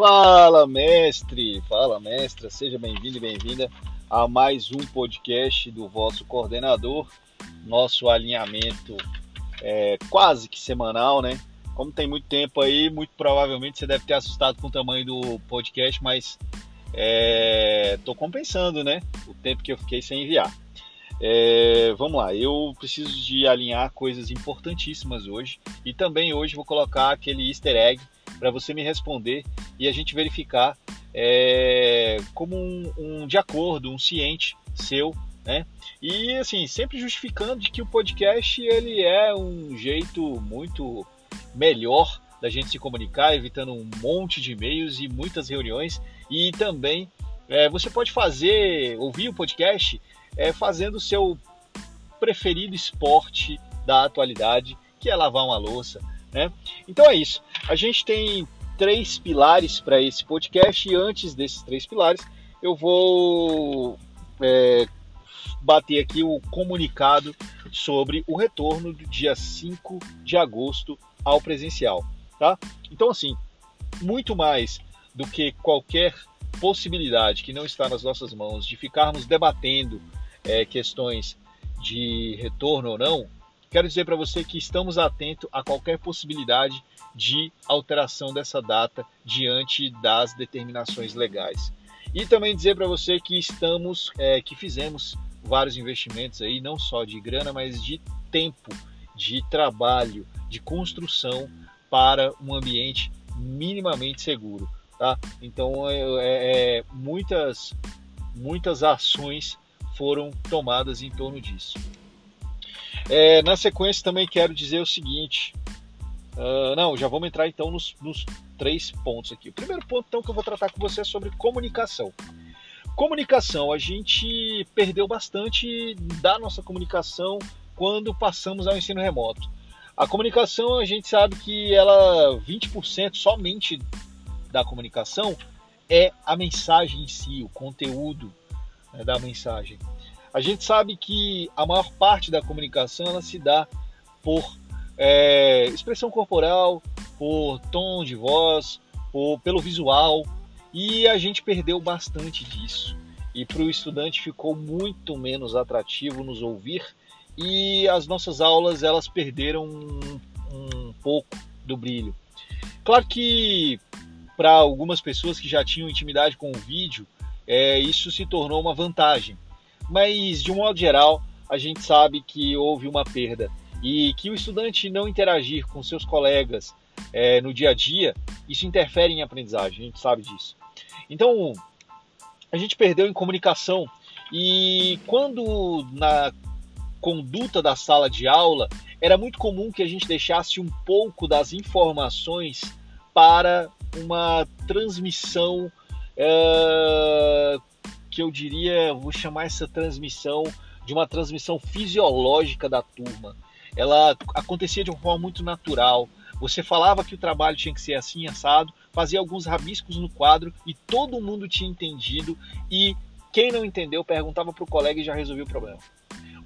Fala, mestre! Fala, mestra! Seja bem-vindo e bem-vinda a mais um podcast do vosso coordenador. Nosso alinhamento é quase que semanal, né? Como tem muito tempo aí, muito provavelmente você deve ter assustado com o tamanho do podcast, mas é, tô compensando, né? O tempo que eu fiquei sem enviar. É, vamos lá, eu preciso de alinhar coisas importantíssimas hoje e também hoje vou colocar aquele easter egg para você me responder e a gente verificar é, como um, um, de acordo, um ciente seu, né? E assim, sempre justificando de que o podcast ele é um jeito muito melhor da gente se comunicar, evitando um monte de e-mails e muitas reuniões e também é, você pode fazer, ouvir o podcast é, fazendo o seu preferido esporte da atualidade, que é lavar uma louça. Né? Então é isso. A gente tem três pilares para esse podcast e antes desses três pilares eu vou é, bater aqui o comunicado sobre o retorno do dia 5 de agosto ao presencial. Tá? Então, assim, muito mais do que qualquer possibilidade que não está nas nossas mãos de ficarmos debatendo é, questões de retorno ou não, quero dizer para você que estamos atentos a qualquer possibilidade de alteração dessa data diante das determinações legais. E também dizer para você que estamos, é, que fizemos vários investimentos aí, não só de grana, mas de tempo, de trabalho, de construção para um ambiente minimamente seguro. Tá? Então, é, é, é muitas, muitas ações foram tomadas em torno disso. É, na sequência, também quero dizer o seguinte: uh, não, já vamos entrar então nos, nos, três pontos aqui. O primeiro ponto então, que eu vou tratar com você é sobre comunicação. Comunicação, a gente perdeu bastante da nossa comunicação quando passamos ao ensino remoto. A comunicação, a gente sabe que ela 20% somente da comunicação é a mensagem em si, o conteúdo né, da mensagem. A gente sabe que a maior parte da comunicação ela se dá por é, expressão corporal, por tom de voz, por, pelo visual, e a gente perdeu bastante disso. E para o estudante ficou muito menos atrativo nos ouvir e as nossas aulas elas perderam um, um pouco do brilho. Claro que para algumas pessoas que já tinham intimidade com o vídeo, é, isso se tornou uma vantagem. Mas, de um modo geral, a gente sabe que houve uma perda e que o estudante não interagir com seus colegas é, no dia a dia, isso interfere em aprendizagem, a gente sabe disso. Então, a gente perdeu em comunicação e quando na conduta da sala de aula, era muito comum que a gente deixasse um pouco das informações para uma transmissão é, que eu diria, vou chamar essa transmissão de uma transmissão fisiológica da turma. Ela acontecia de uma forma muito natural. Você falava que o trabalho tinha que ser assim, assado, fazia alguns rabiscos no quadro e todo mundo tinha entendido. E quem não entendeu perguntava para o colega e já resolvia o problema.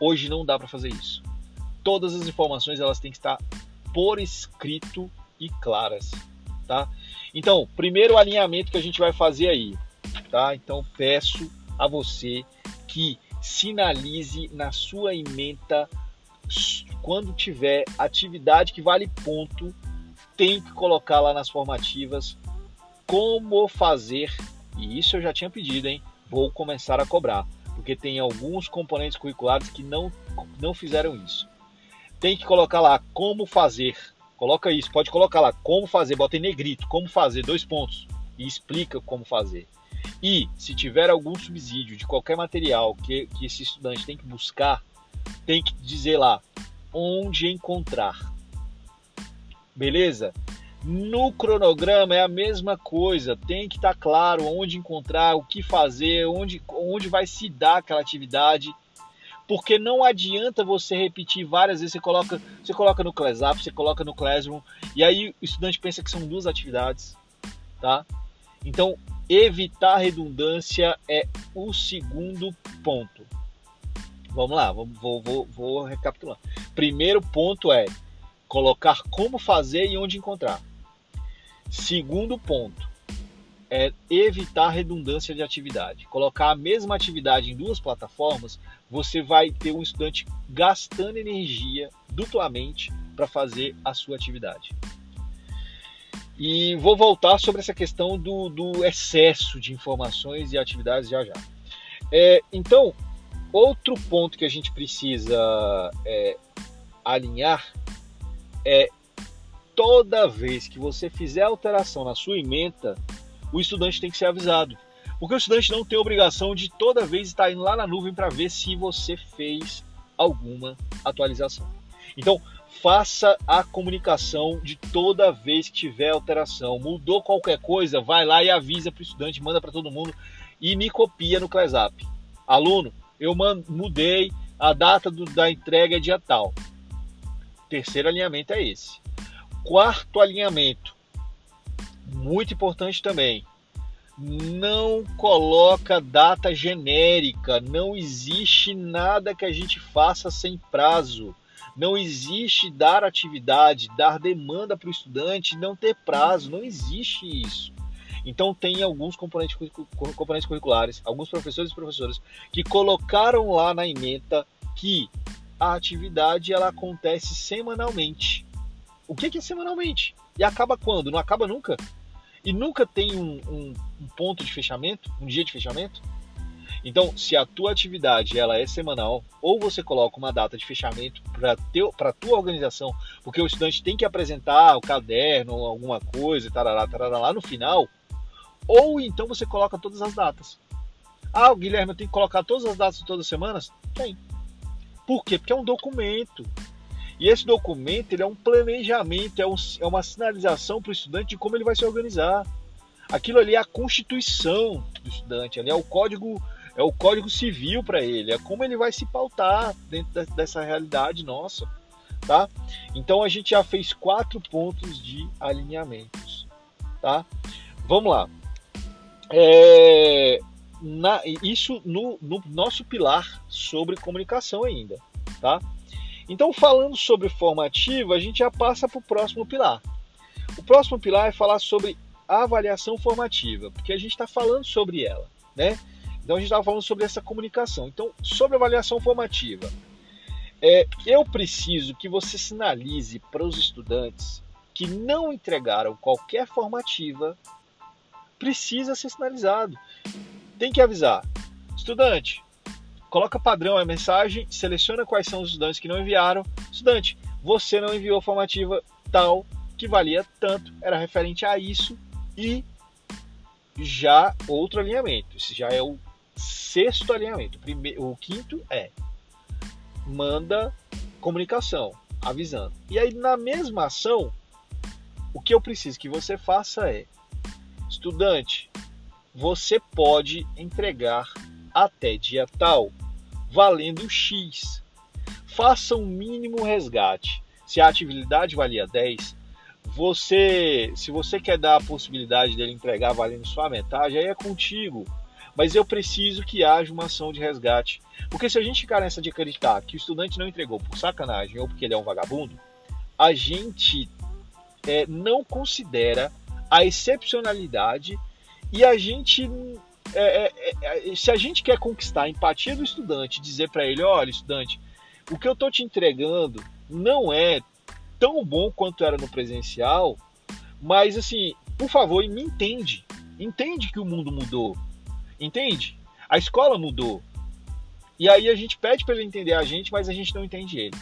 Hoje não dá para fazer isso. Todas as informações elas têm que estar por escrito e claras, tá? Então, primeiro alinhamento que a gente vai fazer aí, tá? Então, peço a você que sinalize na sua ementa quando tiver atividade que vale ponto, tem que colocar lá nas formativas como fazer, e isso eu já tinha pedido, hein? Vou começar a cobrar, porque tem alguns componentes curriculares que não, não fizeram isso. Tem que colocar lá como fazer Coloca isso, pode colocar lá como fazer, bota em negrito, como fazer, dois pontos, e explica como fazer. E se tiver algum subsídio de qualquer material que, que esse estudante tem que buscar, tem que dizer lá onde encontrar. Beleza? No cronograma é a mesma coisa, tem que estar tá claro onde encontrar, o que fazer, onde, onde vai se dar aquela atividade porque não adianta você repetir várias vezes, você coloca, você coloca no ClassUp, você coloca no Classroom, e aí o estudante pensa que são duas atividades, tá? Então, evitar redundância é o segundo ponto. Vamos lá, vou, vou, vou, recapitular. Primeiro ponto é colocar como fazer e onde encontrar. Segundo ponto, é evitar redundância de atividade. Colocar a mesma atividade em duas plataformas, você vai ter um estudante gastando energia duplamente para fazer a sua atividade. E vou voltar sobre essa questão do, do excesso de informações e atividades já já. É, então, outro ponto que a gente precisa é, alinhar é toda vez que você fizer alteração na sua ementa, o estudante tem que ser avisado. Porque o estudante não tem obrigação de toda vez estar indo lá na nuvem para ver se você fez alguma atualização. Então, faça a comunicação de toda vez que tiver alteração. Mudou qualquer coisa, vai lá e avisa para o estudante, manda para todo mundo e me copia no ClassUp. Aluno, eu mudei, a data do, da entrega é dia tal. Terceiro alinhamento é esse. Quarto alinhamento, muito importante também. Não coloca data genérica, não existe nada que a gente faça sem prazo. Não existe dar atividade, dar demanda para o estudante, não ter prazo, não existe isso. Então tem alguns componentes, componentes curriculares, alguns professores e professoras que colocaram lá na ementa que a atividade ela acontece semanalmente. O que é semanalmente? E acaba quando? Não acaba nunca? e nunca tem um, um, um, ponto de fechamento, um dia de fechamento. Então, se a tua atividade ela é semanal, ou você coloca uma data de fechamento para a tua organização, porque o estudante tem que apresentar o caderno, alguma coisa, tarará, tarará, lá no final, ou então você coloca todas as datas. Ah, Guilherme, eu tenho que colocar todas as datas todas as semanas? Tem. Por quê? Porque é um documento. E esse documento ele é um planejamento, é, um, é uma sinalização para o estudante de como ele vai se organizar. Aquilo ali é a constituição do estudante, ali é o código, é o código civil para ele, é como ele vai se pautar dentro dessa realidade nossa, tá? Então a gente já fez quatro pontos de alinhamentos, tá? Vamos lá. É, na, isso no, no nosso pilar sobre comunicação ainda, tá? Então, falando sobre formativa, a gente já passa para o próximo pilar. O próximo pilar é falar sobre avaliação formativa, porque a gente está falando sobre ela, né? Então a gente estava falando sobre essa comunicação. Então, sobre avaliação formativa, é, eu preciso que você sinalize para os estudantes que não entregaram qualquer formativa, precisa ser sinalizado. Tem que avisar. Estudante, coloca padrão a mensagem, seleciona quais são os estudantes que não enviaram. Estudante, você não enviou formativa tal que valia tanto, era referente a isso e já outro alinhamento. Esse já é o sexto alinhamento. O, primeiro, o quinto é manda comunicação, avisando. E aí na mesma ação, o que eu preciso que você faça é estudante, você pode entregar até dia tal valendo X. Faça um mínimo resgate. Se a atividade valia 10, você, se você quer dar a possibilidade dele entregar valendo sua metade, aí é contigo. Mas eu preciso que haja uma ação de resgate. Porque se a gente ficar nessa de acreditar que o estudante não entregou por sacanagem ou porque ele é um vagabundo, a gente é, não considera a excepcionalidade e a gente é, é, é, se a gente quer conquistar a empatia do estudante, dizer para ele, olha, estudante, o que eu tô te entregando não é tão bom quanto era no presencial, mas assim, por favor, me entende. Entende que o mundo mudou. Entende? A escola mudou. E aí a gente pede para ele entender a gente, mas a gente não entende ele.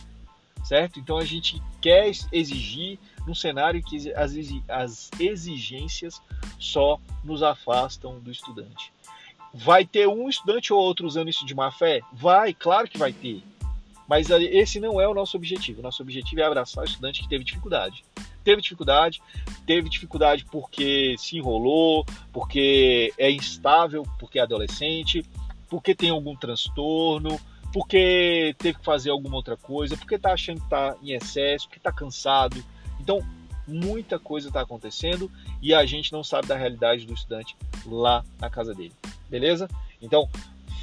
Certo? Então a gente quer exigir num cenário que as exigências só nos afastam do estudante. Vai ter um estudante ou outro usando isso de má fé? Vai, claro que vai ter. Mas esse não é o nosso objetivo. Nosso objetivo é abraçar o estudante que teve dificuldade. Teve dificuldade, teve dificuldade porque se enrolou, porque é instável, porque é adolescente, porque tem algum transtorno, porque teve que fazer alguma outra coisa, porque está achando que está em excesso, porque está cansado. Então, muita coisa está acontecendo e a gente não sabe da realidade do estudante lá na casa dele. Beleza? Então,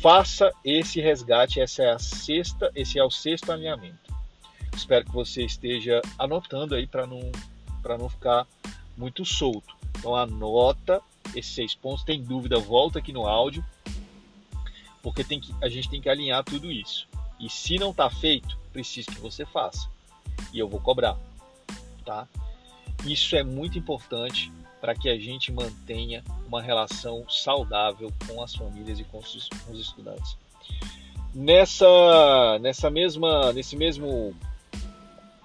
faça esse resgate, essa é a sexta, esse é o sexto alinhamento. Espero que você esteja anotando aí para não para não ficar muito solto. Então anota esses seis pontos. Tem dúvida, volta aqui no áudio, porque tem que, a gente tem que alinhar tudo isso. E se não está feito, preciso que você faça. E eu vou cobrar, tá? Isso é muito importante para que a gente mantenha uma relação saudável com as famílias e com os, com os estudantes. Nessa, nessa mesma, nesse mesmo,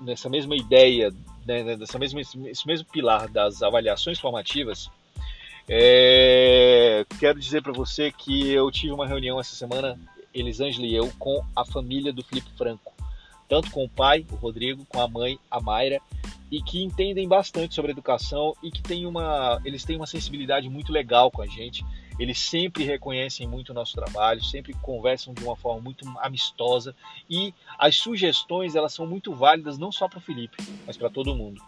nessa mesma ideia, né, nessa mesma, esse mesmo pilar das avaliações formativas, é, quero dizer para você que eu tive uma reunião essa semana, Elisângela e eu, com a família do Felipe Franco. Tanto com o pai, o Rodrigo, com a mãe, a Mayra, e que entendem bastante sobre educação e que tem uma, eles têm uma sensibilidade muito legal com a gente. Eles sempre reconhecem muito o nosso trabalho, sempre conversam de uma forma muito amistosa e as sugestões elas são muito válidas não só para o Felipe, mas para todo mundo.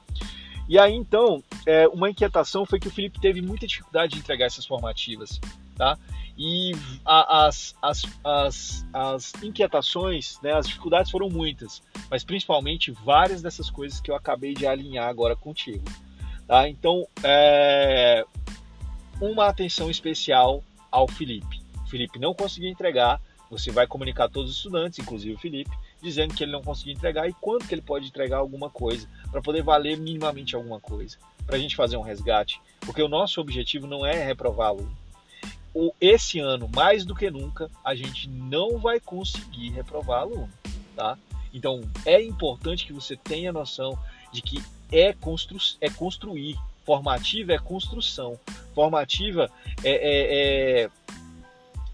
E aí então, é, uma inquietação foi que o Felipe teve muita dificuldade de entregar essas formativas, tá? E a, as, as, as, as inquietações, né, as dificuldades foram muitas, mas principalmente várias dessas coisas que eu acabei de alinhar agora contigo. Tá? Então, é, uma atenção especial ao Felipe. O Felipe não conseguiu entregar, você vai comunicar a todos os estudantes, inclusive o Felipe, dizendo que ele não conseguiu entregar e quando que ele pode entregar alguma coisa, para poder valer minimamente alguma coisa, para a gente fazer um resgate, porque o nosso objetivo não é reprovar aluno esse ano, mais do que nunca, a gente não vai conseguir reprovar aluno, tá? Então, é importante que você tenha noção de que é, constru é construir, formativa é construção, formativa é, é, é,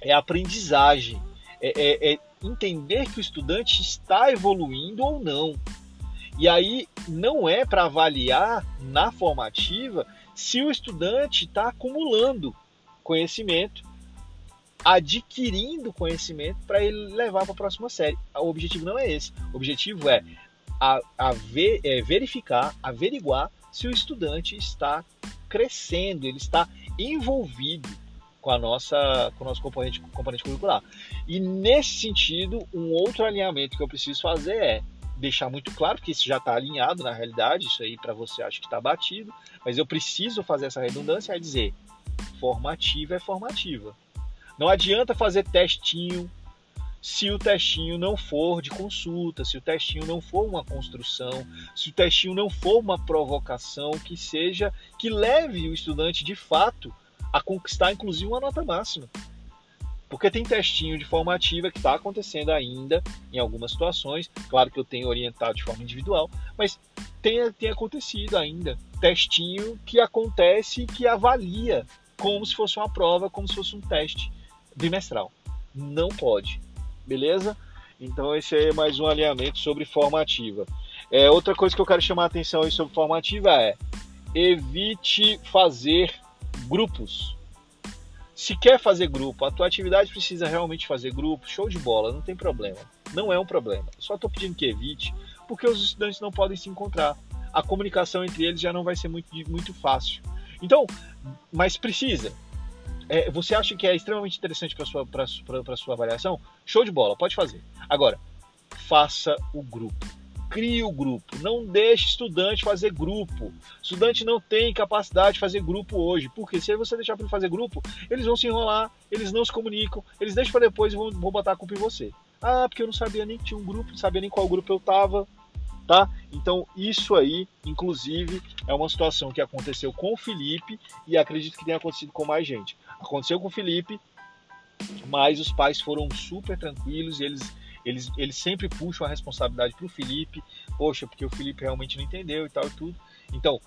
é aprendizagem, é, é, é entender que o estudante está evoluindo ou não. E aí, não é para avaliar na formativa se o estudante está acumulando conhecimento, adquirindo conhecimento para ele levar para a próxima série. O objetivo não é esse. O objetivo é, a, a ver, é verificar, averiguar se o estudante está crescendo, ele está envolvido com a nossa com o nosso componente, componente curricular. E nesse sentido, um outro alinhamento que eu preciso fazer é deixar muito claro que isso já está alinhado na realidade, isso aí para você acho que está batido, mas eu preciso fazer essa redundância é dizer formativa é formativa. Não adianta fazer testinho se o testinho não for de consulta, se o testinho não for uma construção, se o testinho não for uma provocação que seja que leve o estudante de fato a conquistar inclusive uma nota máxima. Porque tem testinho de formativa que está acontecendo ainda em algumas situações. Claro que eu tenho orientado de forma individual, mas tem, tem acontecido ainda testinho que acontece e que avalia como se fosse uma prova, como se fosse um teste bimestral. Não pode, beleza? Então esse é mais um alinhamento sobre formativa. É, outra coisa que eu quero chamar a atenção aí sobre formativa é evite fazer grupos. Se quer fazer grupo, a tua atividade precisa realmente fazer grupo, show de bola, não tem problema. Não é um problema. Só estou pedindo que evite, porque os estudantes não podem se encontrar. A comunicação entre eles já não vai ser muito, muito fácil. Então, mas precisa. É, você acha que é extremamente interessante para sua para sua avaliação? Show de bola, pode fazer. Agora, faça o grupo. Crie o grupo. Não deixe estudante fazer grupo. Estudante não tem capacidade de fazer grupo hoje. Porque se você deixar para ele fazer grupo, eles vão se enrolar, eles não se comunicam, eles deixam para depois e vão, vão botar a culpa em você. Ah, porque eu não sabia nem que tinha um grupo, não sabia nem qual grupo eu tava tá? Então isso aí, inclusive, é uma situação que aconteceu com o Felipe e acredito que tenha acontecido com mais gente. Aconteceu com o Felipe, mas os pais foram super tranquilos e eles eles, eles sempre puxam a responsabilidade para o Felipe, poxa, porque o Felipe realmente não entendeu e tal e tudo. Então,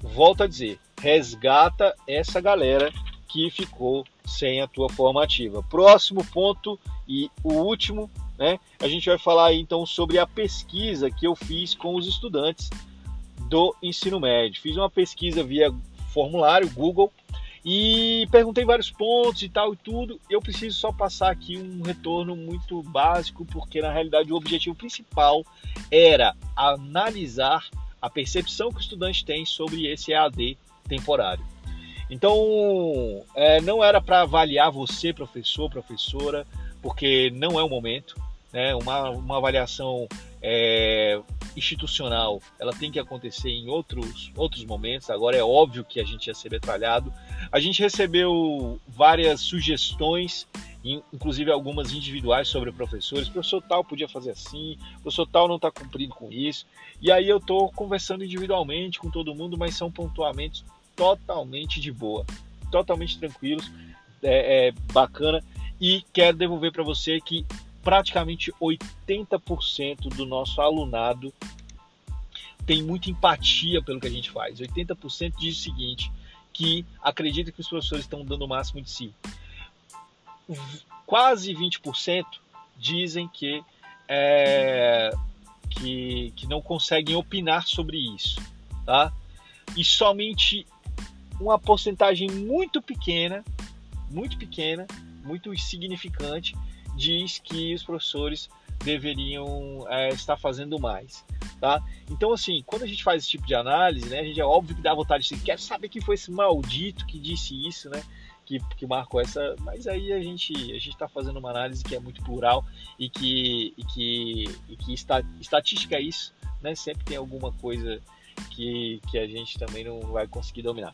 volto a dizer, resgata essa galera que ficou sem a tua formativa. Próximo ponto e o último né? A gente vai falar então sobre a pesquisa que eu fiz com os estudantes do ensino médio. Fiz uma pesquisa via formulário Google e perguntei vários pontos e tal e tudo. Eu preciso só passar aqui um retorno muito básico, porque na realidade o objetivo principal era analisar a percepção que o estudante tem sobre esse EAD temporário. Então, é, não era para avaliar você, professor, professora, porque não é o momento né, uma, uma avaliação é, institucional, ela tem que acontecer em outros, outros momentos. Agora é óbvio que a gente ia ser metralhado. A gente recebeu várias sugestões, inclusive algumas individuais sobre professores. Professor tal podia fazer assim, professor tal não está cumprindo com isso. E aí eu estou conversando individualmente com todo mundo, mas são pontuamentos totalmente de boa, totalmente tranquilos, é, é bacana. E quero devolver para você que praticamente 80% do nosso alunado tem muita empatia pelo que a gente faz. 80% diz o seguinte, que acredita que os professores estão dando o máximo de si. Quase 20% dizem que, é, que, que não conseguem opinar sobre isso. Tá? E somente uma porcentagem muito pequena, muito pequena, muito insignificante, diz que os professores deveriam é, estar fazendo mais, tá? Então, assim, quando a gente faz esse tipo de análise, né, a gente é óbvio que dá vontade de quer saber quem foi esse maldito que disse isso, né? Que, que marcou essa, mas aí a gente a gente está fazendo uma análise que é muito plural e que e que, e que está, estatística é isso, né? Sempre tem alguma coisa que, que a gente também não vai conseguir dominar.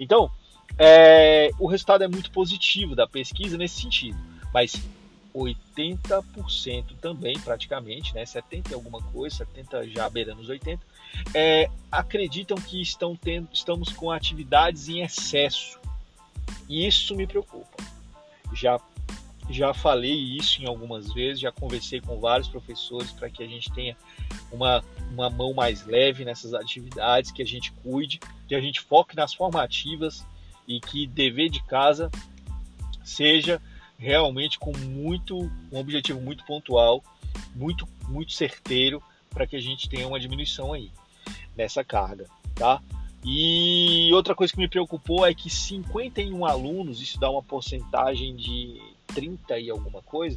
Então, é, o resultado é muito positivo da pesquisa nesse sentido, mas 80% também, praticamente, né, 70 e alguma coisa, 70 já beirando os 80, é, acreditam que estão tendo, estamos com atividades em excesso. E isso me preocupa. Já, já falei isso em algumas vezes, já conversei com vários professores para que a gente tenha uma, uma mão mais leve nessas atividades, que a gente cuide, que a gente foque nas formativas e que dever de casa seja realmente com muito um objetivo muito pontual, muito muito certeiro para que a gente tenha uma diminuição aí nessa carga, tá? E outra coisa que me preocupou é que 51 alunos, isso dá uma porcentagem de 30 e alguma coisa,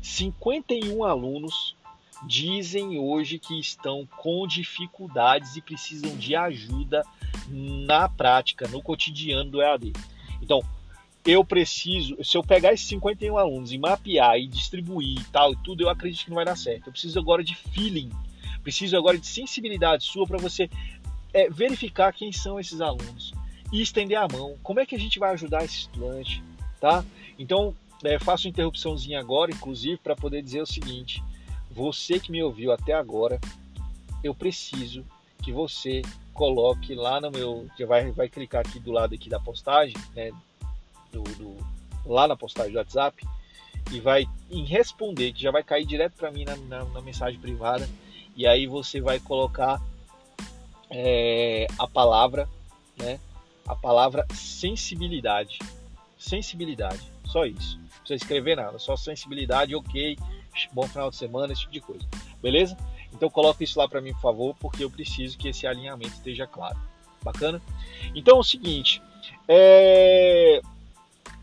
51 alunos dizem hoje que estão com dificuldades e precisam de ajuda na prática, no cotidiano do EAD. Então, eu preciso, se eu pegar esses 51 alunos e mapear e distribuir e tal e tudo, eu acredito que não vai dar certo. Eu preciso agora de feeling, preciso agora de sensibilidade sua para você é, verificar quem são esses alunos e estender a mão. Como é que a gente vai ajudar esse estudante, tá? Então, é, faço uma interrupçãozinha agora, inclusive, para poder dizer o seguinte: você que me ouviu até agora, eu preciso que você coloque lá no meu, que vai, vai clicar aqui do lado aqui da postagem, né, do, do, lá na postagem do WhatsApp e vai em responder, que já vai cair direto para mim na, na, na, mensagem privada. E aí você vai colocar é, a palavra, né? A palavra sensibilidade. Sensibilidade, só isso. Não precisa escrever nada, só sensibilidade, ok. Bom final de semana, esse tipo de coisa. Beleza? Então coloque isso lá para mim, por favor, porque eu preciso que esse alinhamento esteja claro. Bacana? Então é o seguinte, é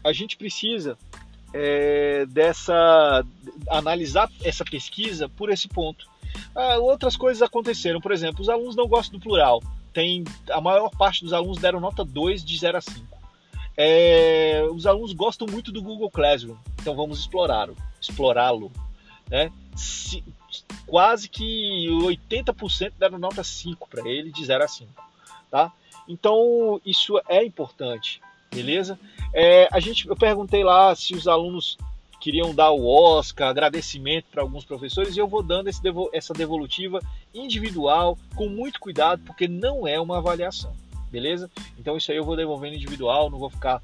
a gente precisa é, dessa analisar essa pesquisa por esse ponto. Ah, outras coisas aconteceram, por exemplo, os alunos não gostam do plural. Tem a maior parte dos alunos deram nota 2 de 0 a 5. É, os alunos gostam muito do Google Classroom, então vamos explorá-lo, explorá-lo, né? Se, quase que 80% deram nota 5 para ele de 0 a 5, tá? Então isso é importante beleza? É, a gente, eu perguntei lá se os alunos queriam dar o Oscar, agradecimento para alguns professores, e eu vou dando esse, essa devolutiva individual, com muito cuidado, porque não é uma avaliação, beleza? Então isso aí eu vou devolvendo individual, não vou ficar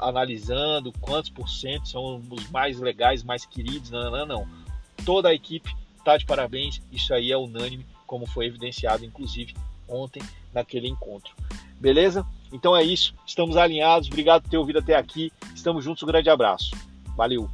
analisando quantos por cento são os mais legais, mais queridos, não, não, não. Toda a equipe está de parabéns, isso aí é unânime, como foi evidenciado, inclusive, ontem naquele encontro. Beleza? Então é isso. Estamos alinhados. Obrigado por ter ouvido até aqui. Estamos juntos. Um grande abraço. Valeu.